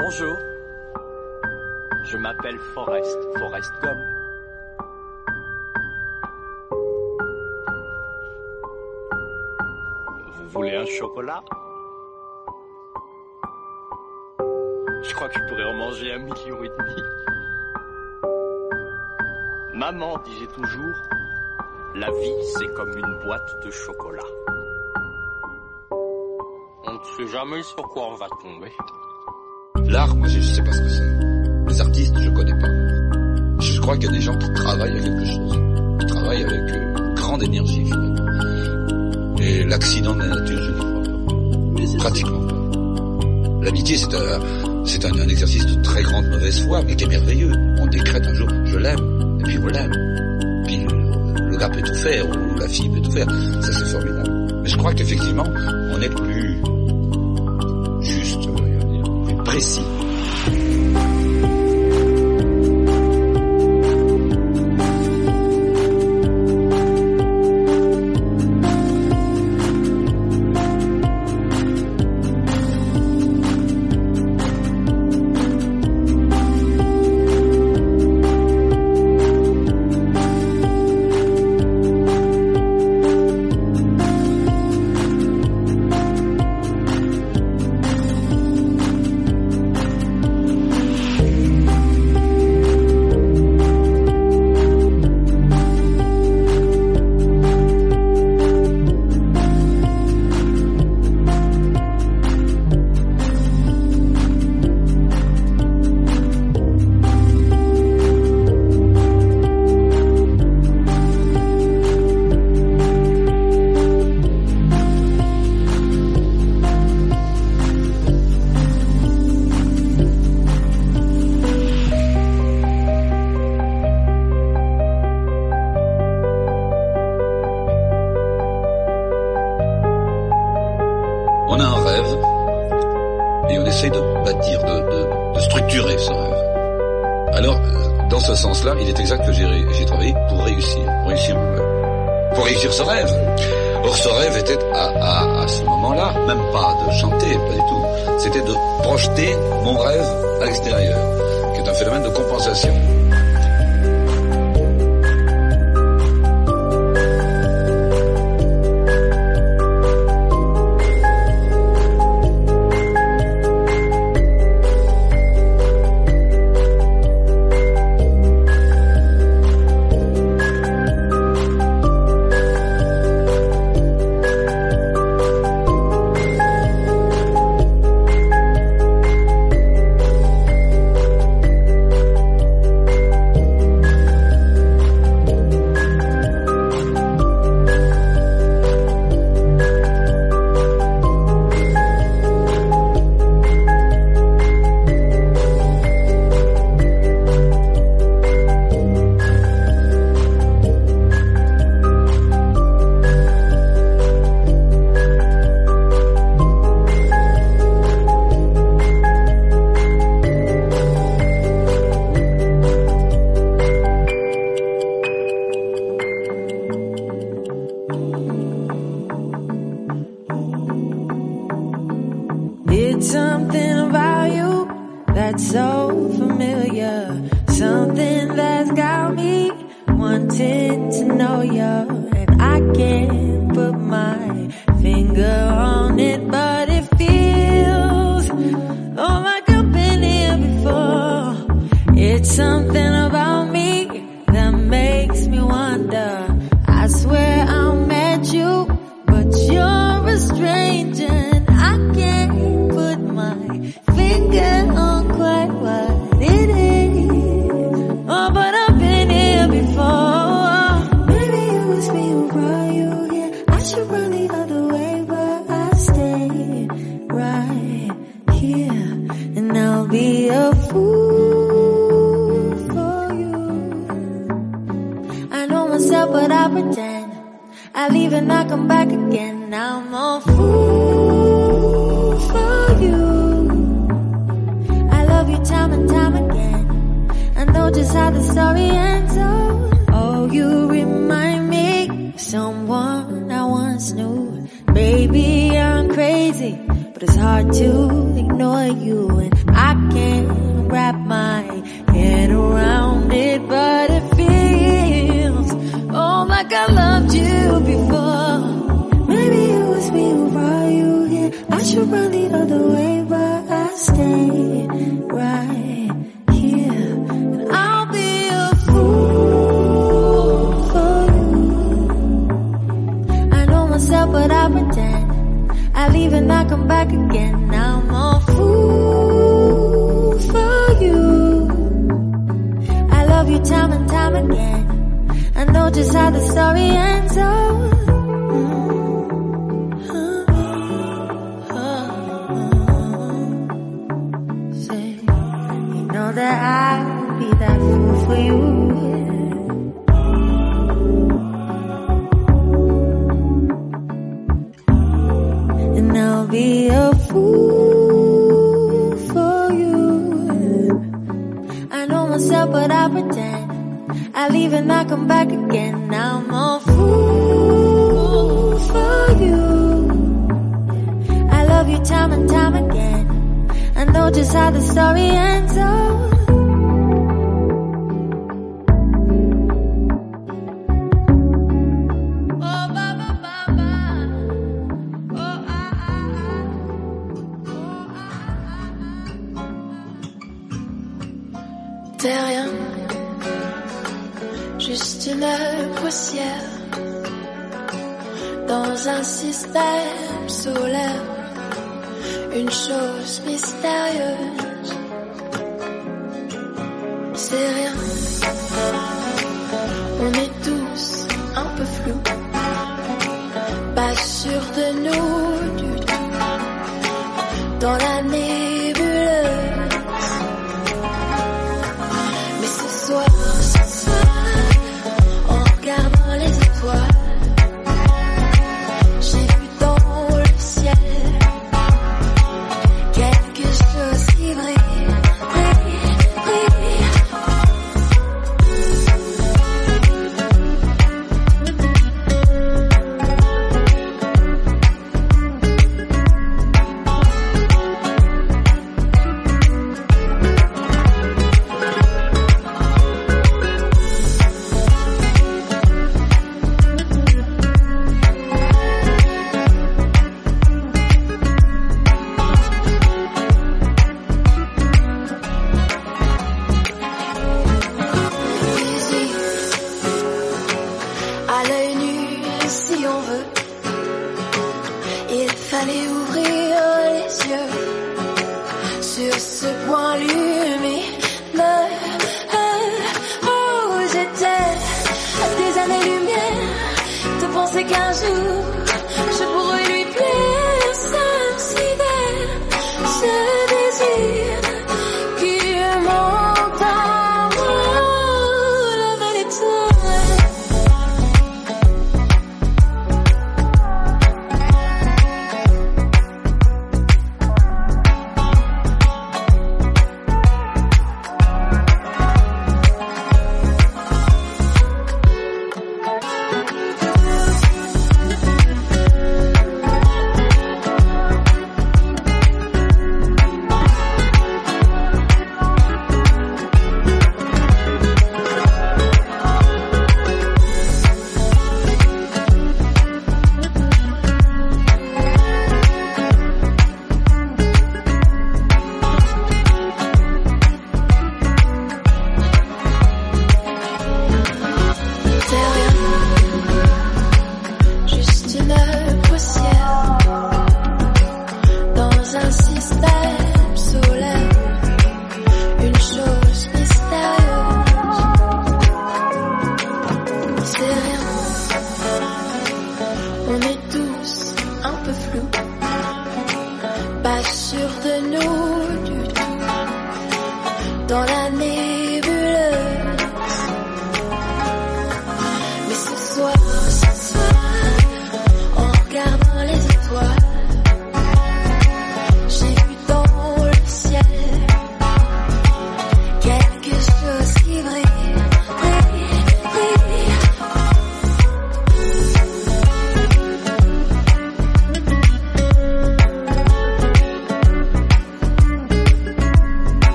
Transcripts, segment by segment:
Bonjour. Je m'appelle Forrest, Forrest Gump. Vous voulez un chocolat Je crois que je pourrais en manger un million et demi. Maman disait toujours, la vie c'est comme une boîte de chocolat. On ne sait jamais sur quoi on va tomber. L'art, moi, je, sais pas ce que c'est. Les artistes, je connais pas. Je, crois qu'il y a des gens qui travaillent à quelque chose. Qui travaillent avec euh, grande énergie, finalement. Et l'accident de la nature, je n'y crois pas. Pratiquement pas. L'amitié, c'est un, exercice de très grande mauvaise foi, mais qui est merveilleux. On décrète un jour, je l'aime, et puis on l'aime. Puis le gars peut tout faire, ou la fille peut tout faire. Ça, c'est formidable. Mais je crois qu'effectivement, on est plus juste euh, précis.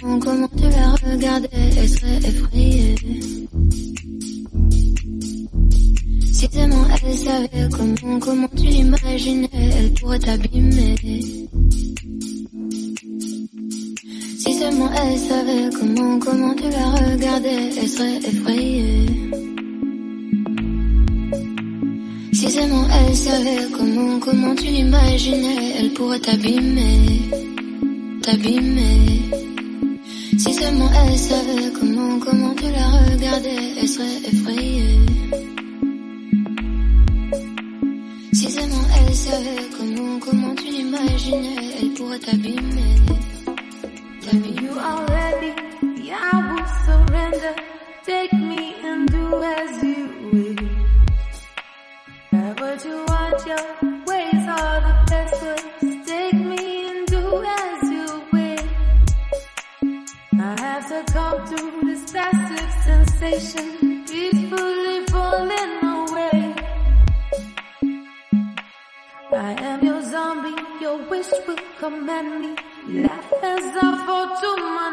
Comment, comment tu la regardais, elle serait effrayée. Si seulement elle savait comment, comment tu l'imaginais, elle pourrait t'abîmer. Si seulement elle savait comment, comment tu la regardais, elle serait effrayée. Si seulement elle savait comment, comment tu l'imaginais, elle pourrait t'abîmer, t'abîmer. Elle savait comment, comment tu la regardais, elle serait effrayée. Si seulement elle savait comment, comment tu l'imaginais, elle pourrait t'abîmer. station, peacefully falling away. I am your zombie, your wish will command me. Laugh as I fall to my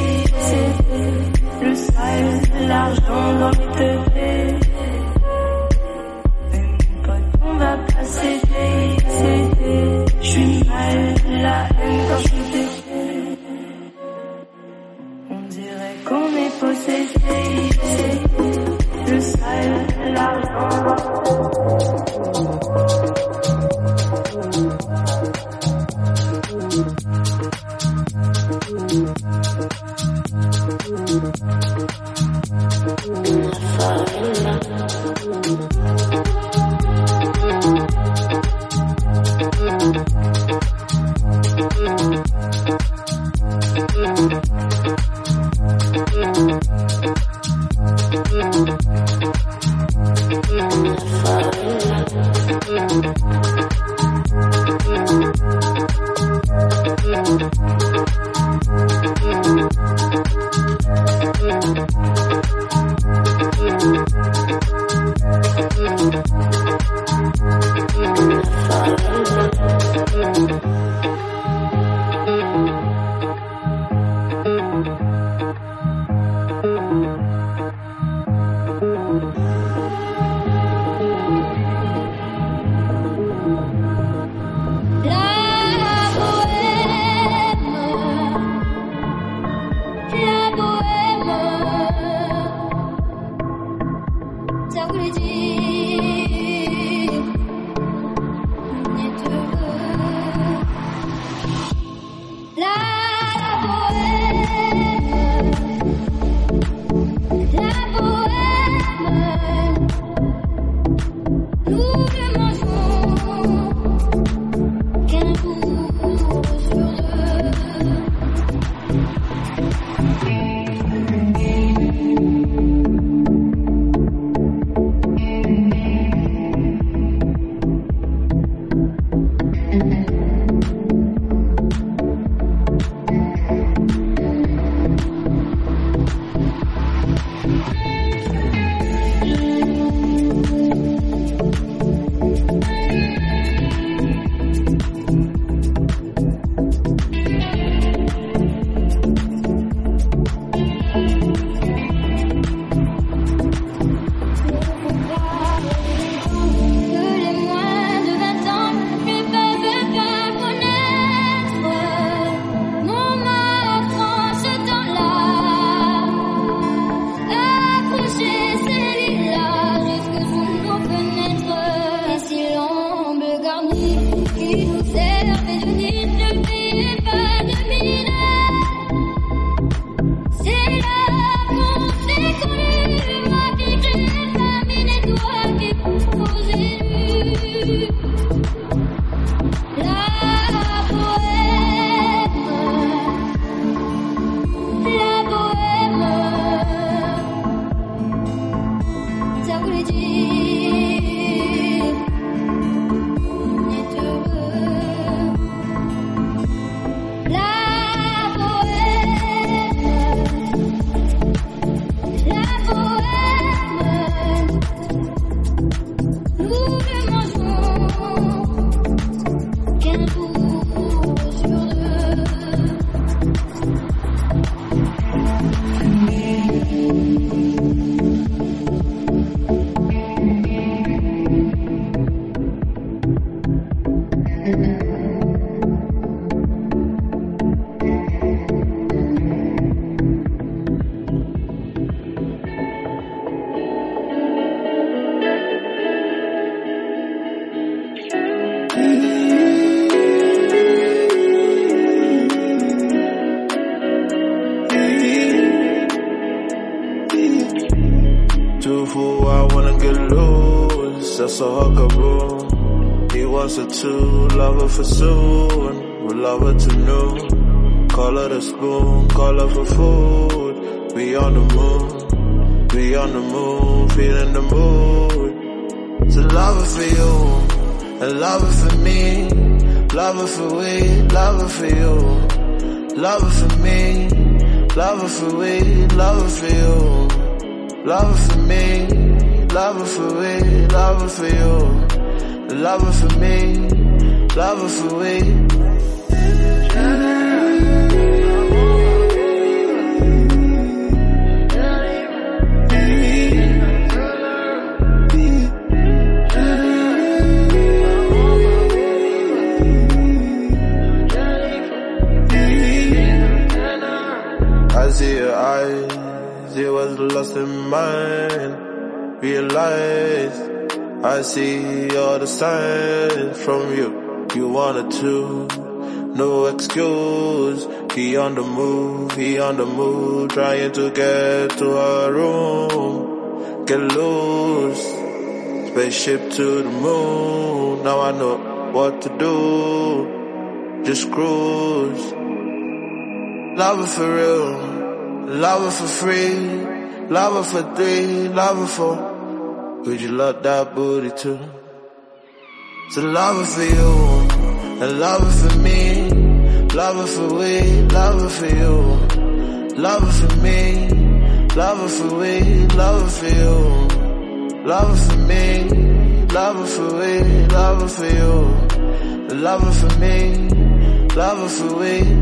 C'est le sale, l'argent dans les teubés. Pote, on va pas céder, céder. Je suis mal, la haine quand je suis On dirait qu'on est possédé, c'est le sale, l'argent. for civil we'll love her to noon. Call her the spoon, call her for food. We on the moon, we on the moon, feeling the mood. To love her for you, and love her for me. Love her for we, love her for you. Love her for me, love her for we, love her for you. Love her for me, love her for we, love her for you. Love her for me. Love her we. I see your eyes, it was lost in mine. Realize I see all the signs from you you wanted to. No excuse. He on the move, he on the move, trying to get to her room. Get loose. Spaceship to the moon. Now I know what to do. Just cruise. Love it for real. Love it for free. Love it for three. Love it for. Would you love that booty too? So love it for you. A lover for me, lover for we, lover for you. Lover for me, lover for we, lover for you. Lover for me, lover for we, lover for you. Lover for me, lover for we.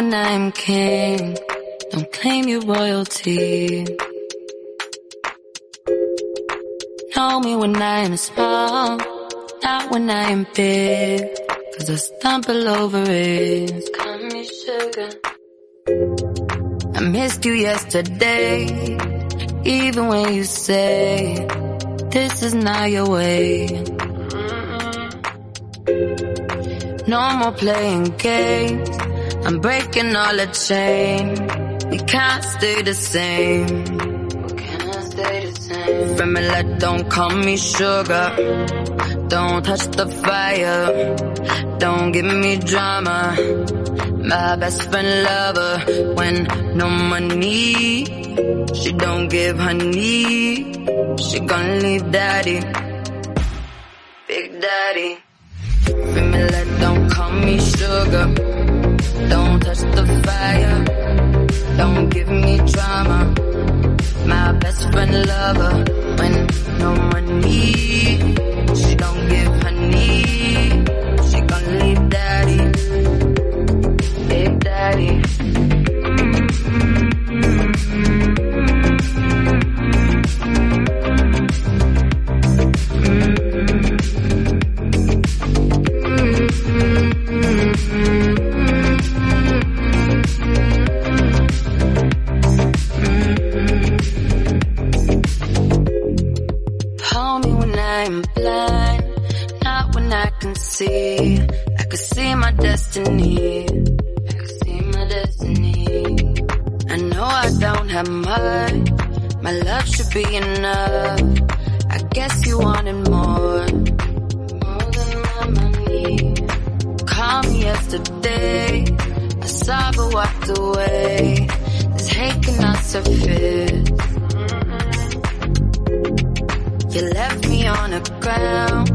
when I'm king. Don't claim your royalty. Know me when I'm small, not when I'm big. Cause I stumble over it. Call me sugar. I missed you yesterday, even when you say this is not your way. No more playing games. I'm breaking all the chain. We can't stay the same. We can stay the same. don't call me sugar. Don't touch the fire. Don't give me drama. My best friend lover. When no money, she don't give honey. She gonna leave daddy. Big daddy. Family, don't call me sugar. Don't give me drama. My best friend lover. When no money, she don't give her need. call me when I'm blind, not when I can see. I can see my destiny. I can see my destiny. I know I don't have much. My love should be enough. I guess you wanted more, more than my money. Call me yesterday. I saw but walked away. This hate cannot surface. You left me on the ground.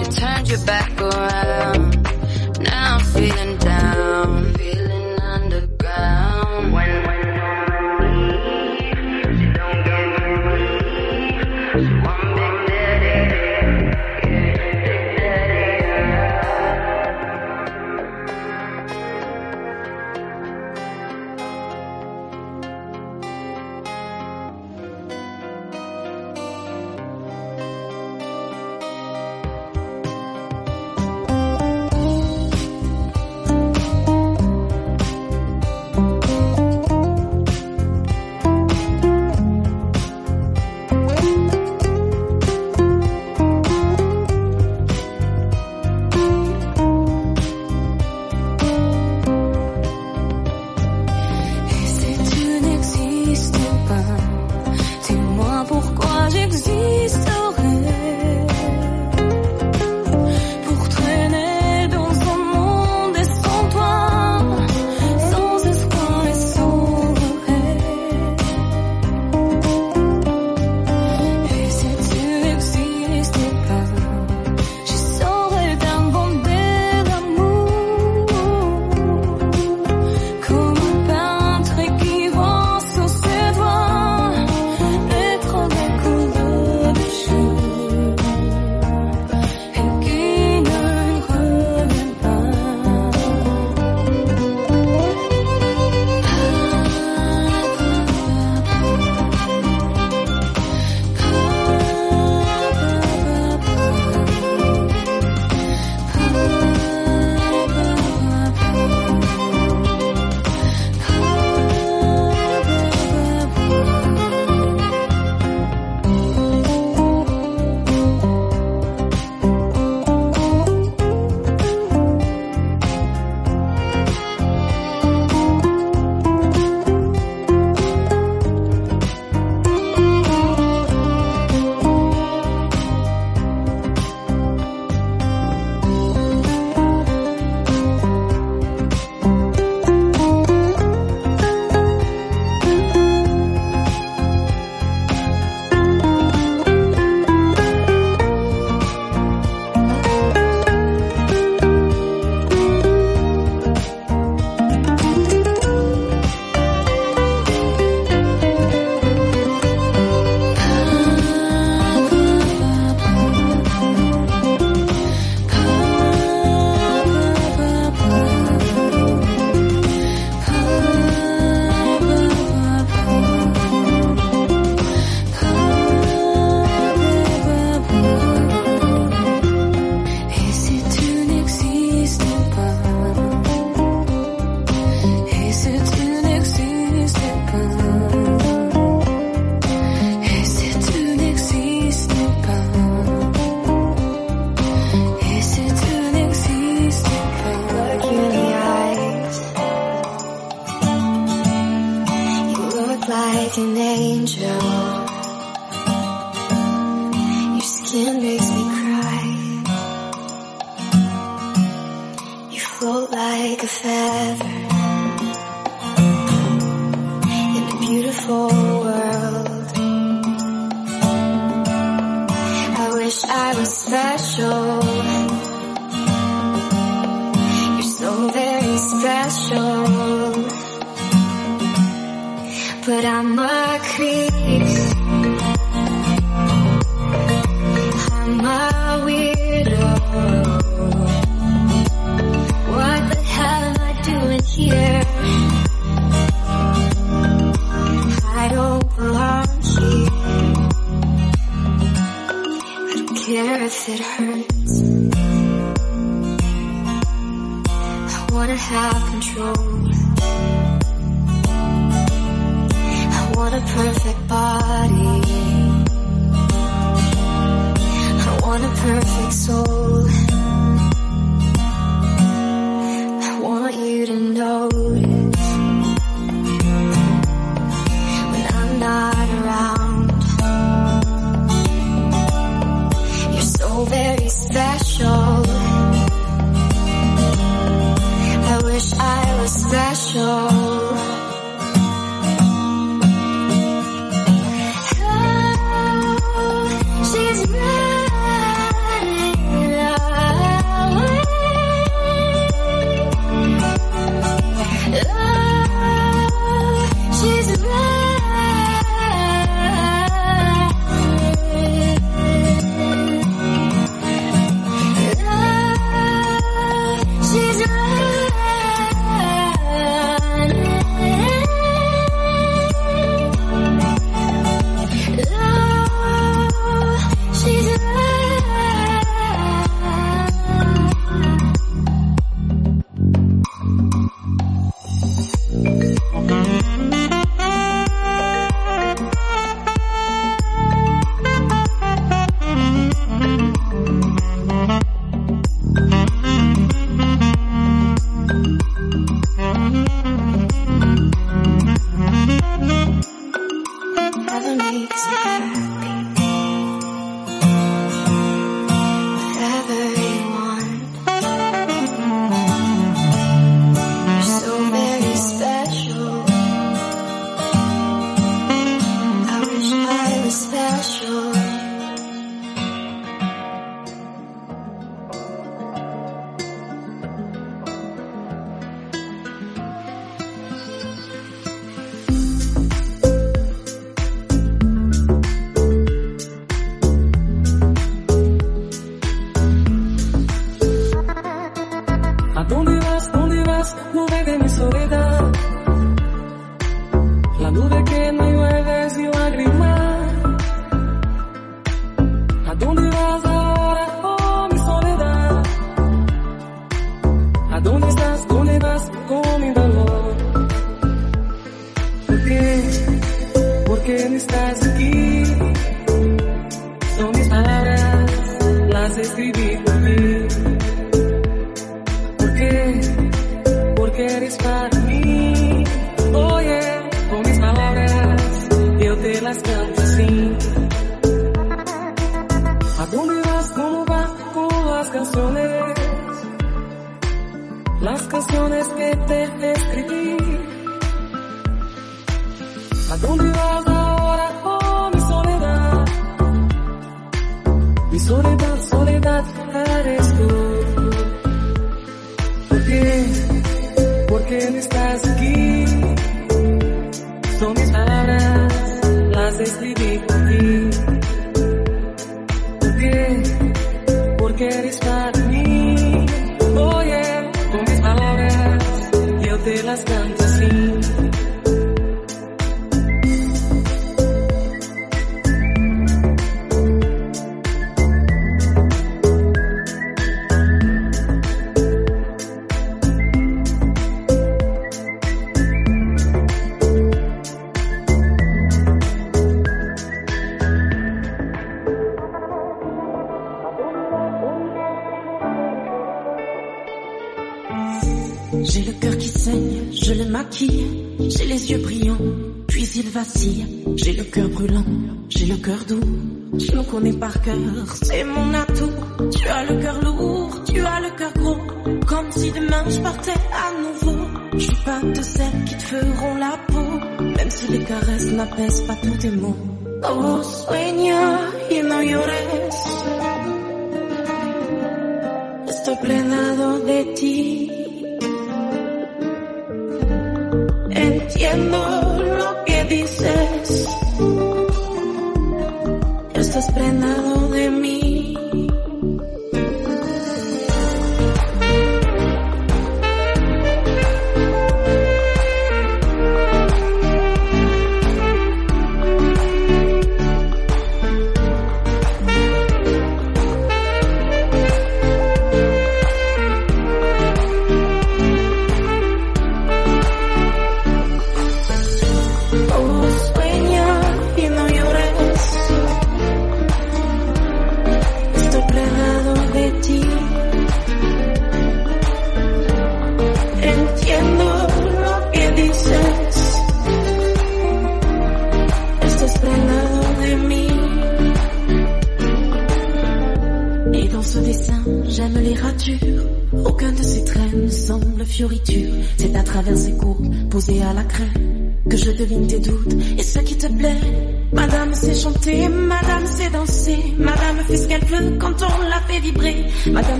You turned your back around. Now I'm feeling down. Feeling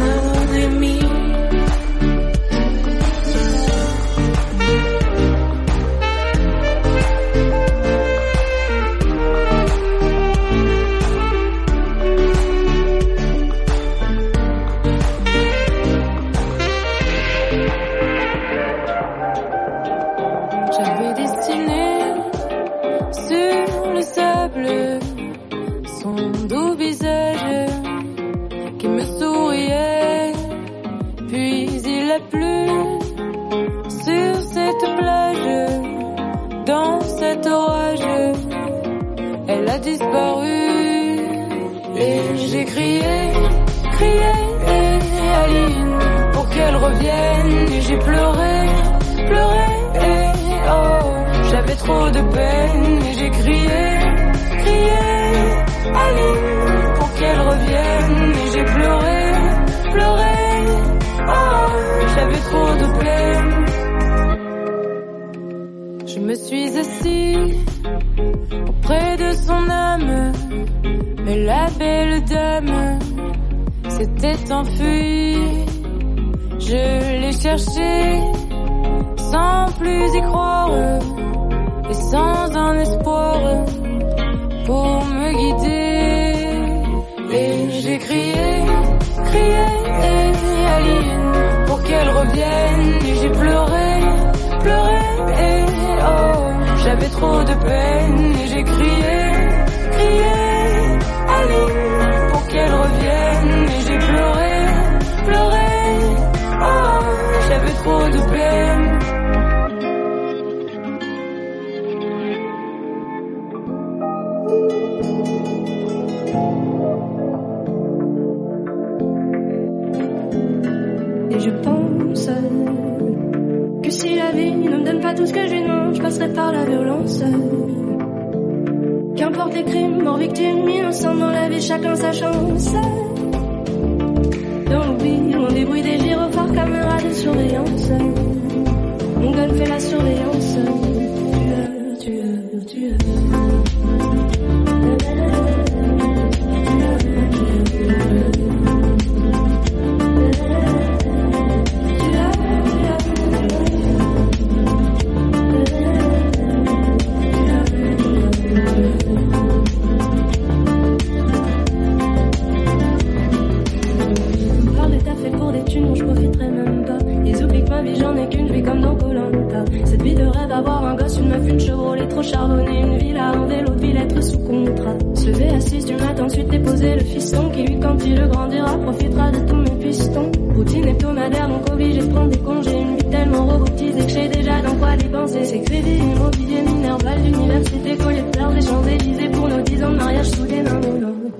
another Cette vie de rêve, avoir un gosse, une meuf, une Chevrolet, trop charbonnée, une villa, un l'autre ville être sous contrat. Se lever à 6 du matin, ensuite déposer le fiston qui lui, quand il le grandira, profitera de tous mes pistons. Routine hebdomadaire, donc obligé de prendre des congés, une vie tellement robotisée que j'ai déjà dans quoi dépenser. C'est crédit, immobilier, mineur, balle d'université, collier de fleurs, des champs pour nos 10 ans de mariage sous les mains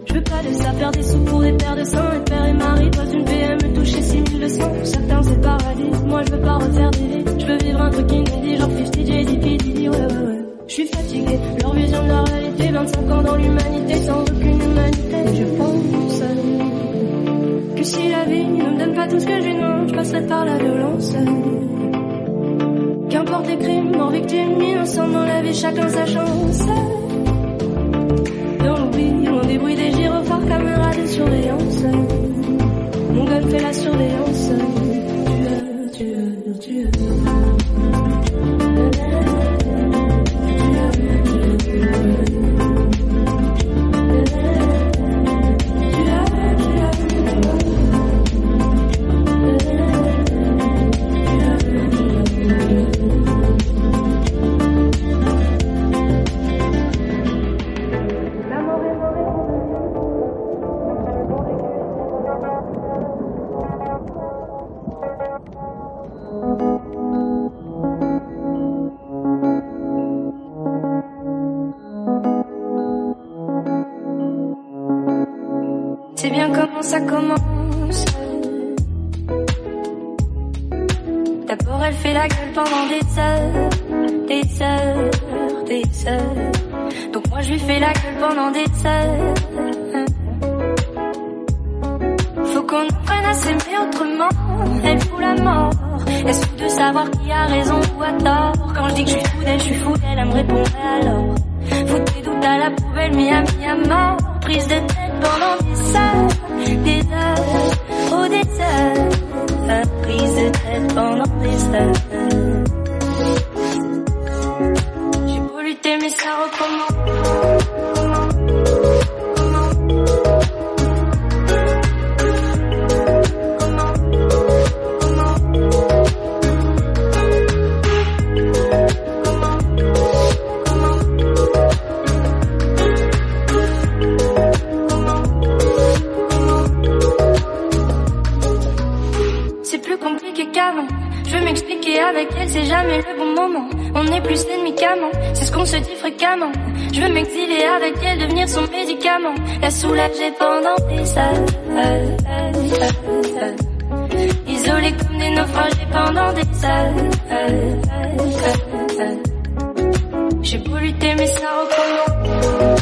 je veux pas de ça, faire des sous pour des paires de sang Et père et mari dans une BM, toucher 6200. certains c'est paradis, moi je veux pas refaire des vies. Je veux vivre un truc inédit, genre 50 JDP, Didi, ouais, ouais, ouais. Je suis fatigué, leur vision de la réalité. 25 ans dans l'humanité, sans aucune humanité. Je pense que si la vie ne me donne pas tout ce que j'ai, non, je passerai par la violence. Qu'importe les crimes, mort, victime, ensemble dans la vie, chacun sa chance. Des bruits des gyrophares, caméras de surveillance. Mon gueule fait la surveillance. Tu tu tu veux. Je veux m'exiler avec elle, devenir son médicament. La soulager pendant des salles Isolée comme des naufragés pendant des salles J'ai beau mes mais ça recommence.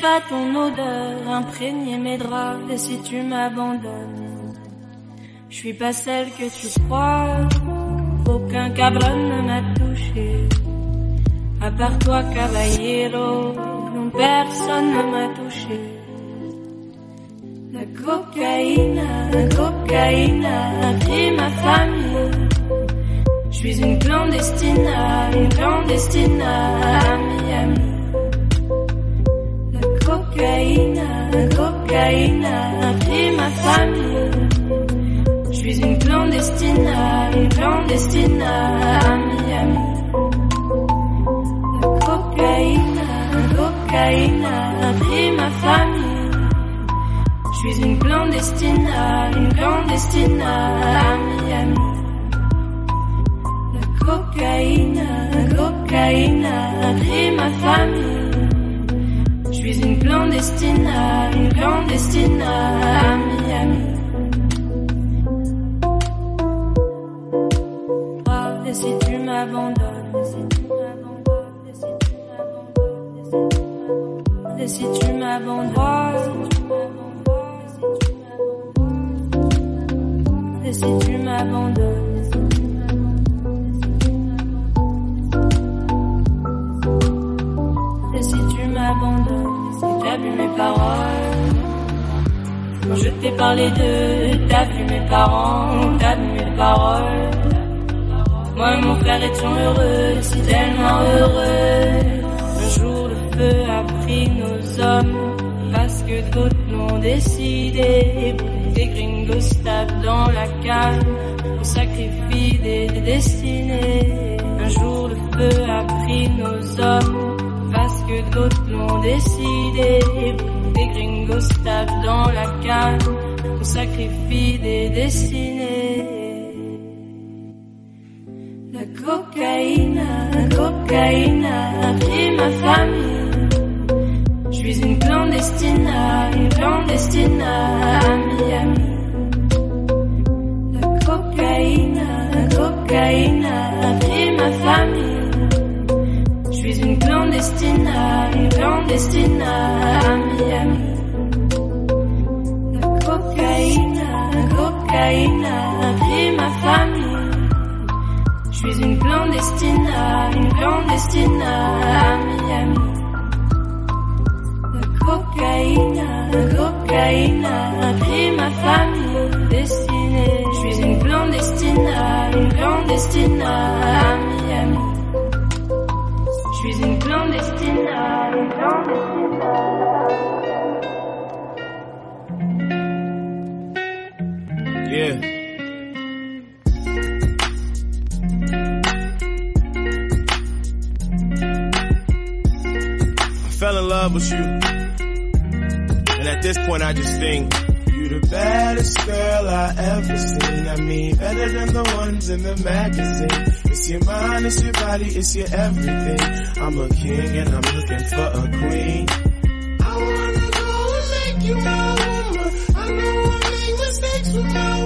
pas ton odeur imprégner mes draps. Et si tu m'abandonnes, je suis pas celle que tu crois. Aucun cabron ne m'a touché. À part toi, caballero, personne ne m'a touché. La cocaïne, la cocaïne. Destina, à Miami. La cocaïne, la cocaïne a pris ma famille. Je suis une clandestine, une clandestine à Miami. La cocaïne, la cocaïne a pris ma famille. Je suis une clandestine, une clandestine à Miami. m'abandonnes, si tu m'abandonnes, si tu m'abandonnes, et si tu m'abandonnes, et si tu m'abandonnes. Et si tu m'abandonnes, si vu mes paroles. je t'ai parlé de... t'as vu mes parents, t'as vu mes paroles. Moi et mon frère étions heureux, si tellement heureux. Un jour le feu a pris nos hommes, parce que d'autres l'ont décidé. des gringos tapent dans la cale, on sacrifie des, destinées. Un jour le feu a pris nos hommes, parce que d'autres l'ont décidé. des gringos tapent dans la cale, on sacrifie des destinées cocaïne cocaïna, pris ma famille. Je suis une clandestine, une clandestine à Miami. La cocaïne, la cocaïna, ma famille. Je suis une clandestine, une clandestine à Miami. La cocaïna, ma famille. Je suis une clandestine, une clandestine, à Miami. La cocaïne, la cocaïne a pris ma famille destinée. Je suis une clandestine, une clandestine, à Miami. Je suis une clandestine, une clandestine. love with you. And at this point I just think, you the baddest girl I ever seen. I mean, better than the ones in the magazine. It's your mind, it's your body, it's your everything. I'm a king and I'm looking for a queen. I wanna go and make you my woman. I know I make mistakes with my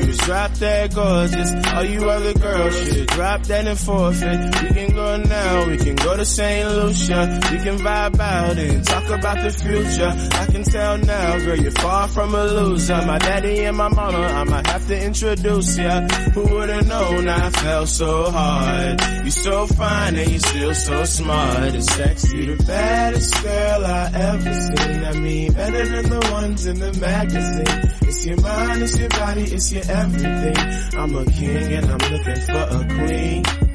shoes, drop that gorgeous. All you other girls should drop that and forfeit. We can go now, we can go to St. Lucia. We can vibe out and talk about the future. I can tell now, girl, you're far from a loser. My daddy and my mama, I might have to introduce ya. Who would've known I fell so hard? You so fine and you still so smart and sexy. You the baddest girl I ever seen. I mean, better than the ones in the magazine. It's your mind, it's your body, it's your everything. I'm a king and I'm looking for a queen.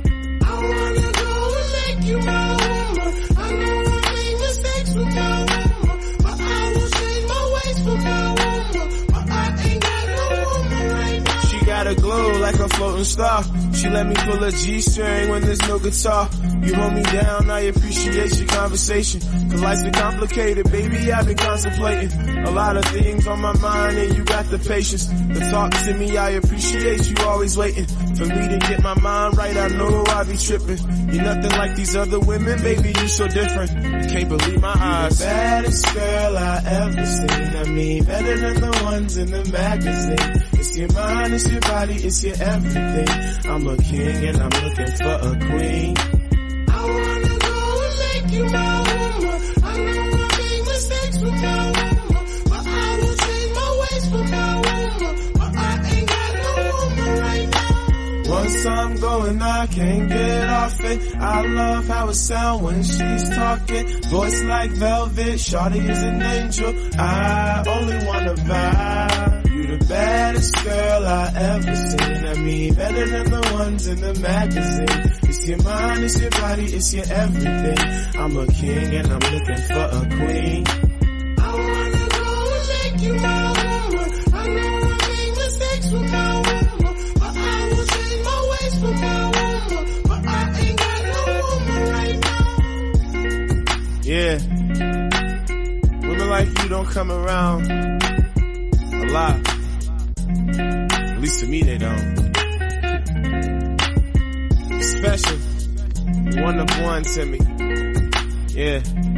a floating star. She let me pull a G-string when there's no guitar. You hold me down, I appreciate your conversation. Cause life's been complicated, baby, I've been contemplating. A lot of things on my mind and you got the patience. The talk to me, I appreciate you always waiting and and get my mind right. I know I be tripping. You're nothing like these other women, baby. You so different. Can't believe my eyes. The baddest girl I ever seen. I mean, better than the ones in the magazine. It's your mind, it's your body, it's your everything. I'm a king and I'm looking for a queen. I wanna go and make you my woman. since I'm going, I can't get off it. I love how it sound when she's talking. Voice like velvet, Shawty is an angel. I only wanna vibe. You the baddest girl I ever seen. I mean, better than the ones in the magazine. It's your mind, it's your body, it's your everything. I'm a king and I'm looking for a queen. Yeah. Women like you don't come around a lot. At least to me they don't. Special. One of one to me. Yeah.